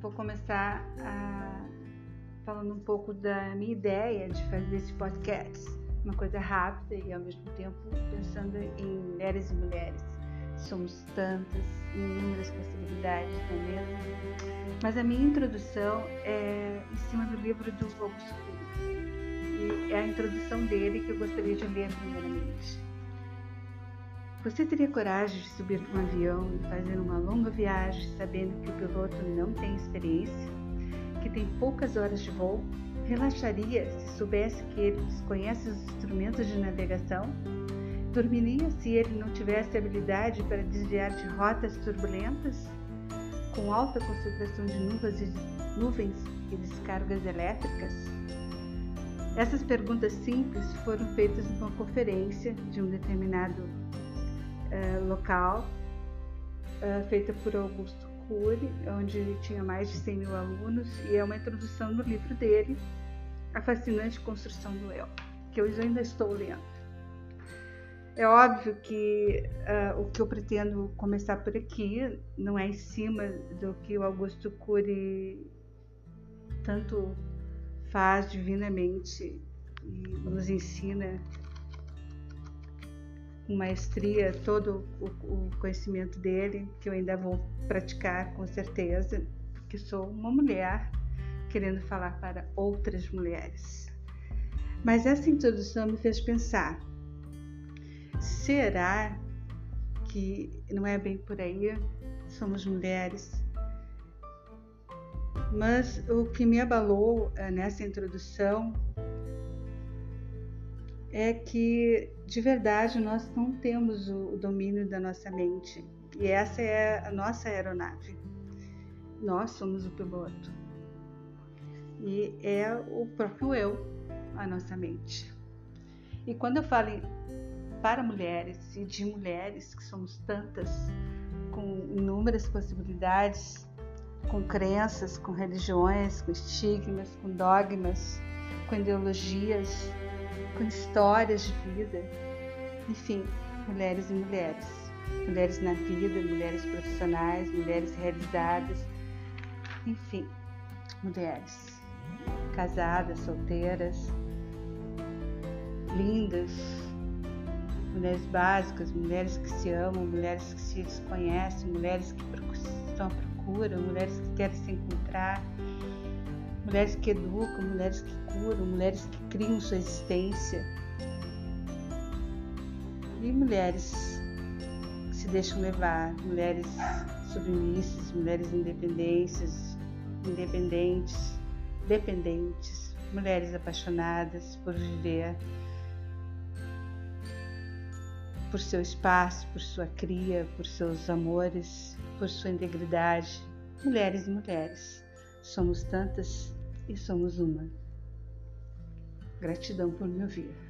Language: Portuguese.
vou começar a, falando um pouco da minha ideia de fazer esse podcast. Uma coisa rápida e ao mesmo tempo pensando em mulheres e mulheres. Somos tantas, inúmeras possibilidades, não é mesmo? Mas a minha introdução é em cima do livro do Augusto Cury. E é a introdução dele que eu gostaria de ler primeiramente. Você teria coragem de subir num avião e fazer uma longa viagem sabendo que o piloto não tem experiência, que tem poucas horas de voo? Relaxaria se soubesse que ele desconhece os instrumentos de navegação? Dormiria se ele não tivesse habilidade para desviar de rotas turbulentas? Com alta concentração de nuvens e, nuvens e descargas elétricas? Essas perguntas simples foram feitas numa conferência de um determinado uh, local, uh, feita por Augusto Cury, onde ele tinha mais de 100 mil alunos, e é uma introdução no livro dele, A Fascinante Construção do Eu, que eu ainda estou lendo. É óbvio que uh, o que eu pretendo começar por aqui não é em cima do que o Augusto Cury tanto faz divinamente e nos ensina com maestria todo o, o, conhecimento dele, que eu ainda vou praticar com certeza, porque sou uma mulher querendo falar para outras mulheres. Mas essa introdução me fez pensar: será que não é bem por aí? Somos mulheres. Mas o que me abalou eh, nessa introdução é que de verdade nós não temos o domínio da nossa mente e essa é a nossa aeronave. Nós somos o piloto e é o próprio eu, a nossa mente. E quando eu falo para mulheres e de mulheres, que somos tantas, com inúmeras possibilidades, com crenças, com religiões, com estigmas, com dogmas, com ideologias, com histórias de vida. Enfim, mulheres e mulheres. Mulheres na vida, mulheres profissionais, mulheres realizadas. Enfim, mulheres casadas, solteiras, lindas, mulheres básicas, mulheres que se amam, mulheres que se desconhecem, mulheres que estão à procura, mulheres que querem se encontrar mulheres que educam, mulheres que curam, mulheres que criam sua existência e mulheres que se deixam levar, mulheres submissas, mulheres independentes, independentes, dependentes, mulheres apaixonadas por viver, por seu espaço, por sua cria, por seus amores, por sua integridade, mulheres e mulheres. Somos tantas e somos uma. Gratidão por me ouvir.